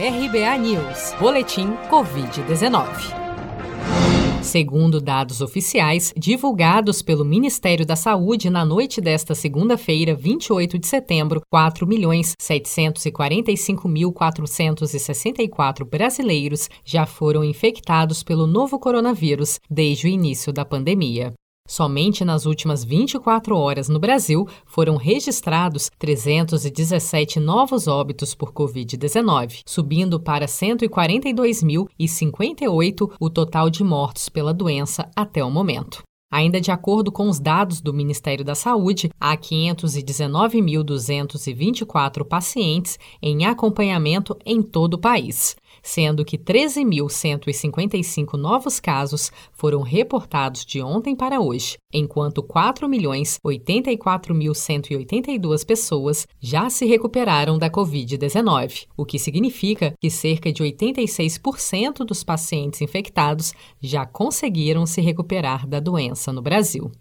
RBA News, Boletim Covid-19. Segundo dados oficiais divulgados pelo Ministério da Saúde na noite desta segunda-feira, 28 de setembro, 4.745.464 brasileiros já foram infectados pelo novo coronavírus desde o início da pandemia. Somente nas últimas 24 horas no Brasil foram registrados 317 novos óbitos por Covid-19, subindo para 142.058 o total de mortos pela doença até o momento. Ainda de acordo com os dados do Ministério da Saúde, há 519.224 pacientes em acompanhamento em todo o país, sendo que 13.155 novos casos foram reportados de ontem para hoje, enquanto 4.084.182 pessoas já se recuperaram da Covid-19, o que significa que cerca de 86% dos pacientes infectados já conseguiram se recuperar da doença no Brasil.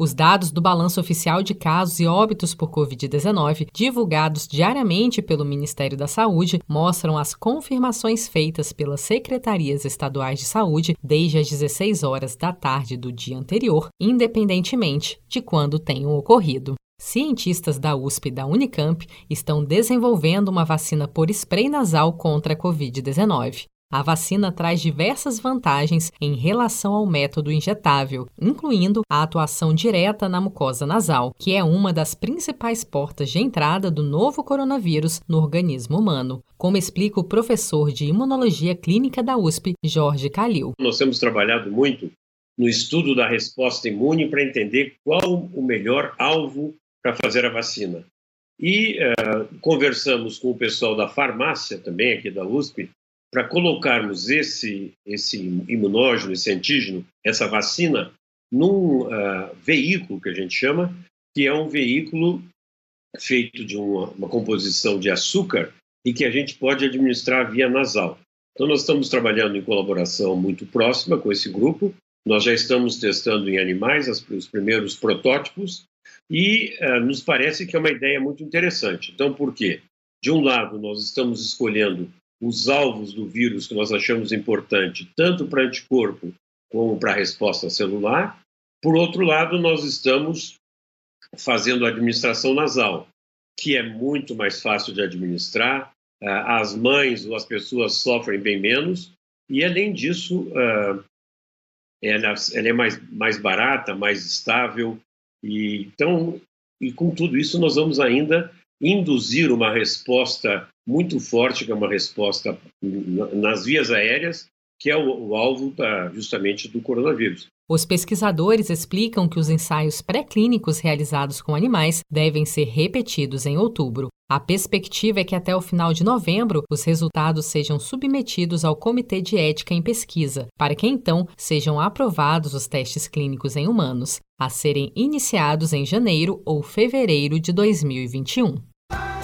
Os dados do balanço oficial de casos e óbitos por Covid-19, divulgados diariamente pelo Ministério da Saúde, mostram as confirmações feitas pelas secretarias estaduais de saúde desde as 16 horas da tarde do dia anterior, independentemente de quando tenham ocorrido. Cientistas da USP e da Unicamp estão desenvolvendo uma vacina por spray nasal contra a Covid-19. A vacina traz diversas vantagens em relação ao método injetável, incluindo a atuação direta na mucosa nasal, que é uma das principais portas de entrada do novo coronavírus no organismo humano, como explica o professor de imunologia clínica da USP, Jorge Calil. Nós temos trabalhado muito no estudo da resposta imune para entender qual o melhor alvo para fazer a vacina. E uh, conversamos com o pessoal da farmácia, também aqui da USP, para colocarmos esse, esse imunógeno, esse antígeno, essa vacina, num uh, veículo que a gente chama, que é um veículo feito de uma, uma, composição de açúcar e que a gente pode administrar via nasal. Então, nós estamos trabalhando em colaboração muito próxima com esse grupo. Nós já estamos testando em animais as, os primeiros protótipos e uh, nos parece que é uma ideia muito interessante. Então, por quê? De um lado, nós estamos escolhendo os alvos do vírus que nós achamos importante, tanto para anticorpo como para a resposta celular. Por outro lado, nós estamos fazendo administração nasal, que é muito mais fácil de administrar, ah, as mães ou as pessoas sofrem bem menos, e além disso, ah, ela é mais, mais barata, mais estável, e então, e com tudo isso, nós vamos ainda induzir uma resposta muito forte, que é uma resposta nas vias aéreas, que é o, o alvo da, justamente do coronavírus. Os pesquisadores explicam que os ensaios pré-clínicos realizados com animais devem ser repetidos em outubro. A perspectiva é que até o final de novembro os resultados sejam submetidos ao Comitê de Ética em Pesquisa, para que então sejam aprovados os testes clínicos em humanos, a serem iniciados em janeiro ou fevereiro de 2021.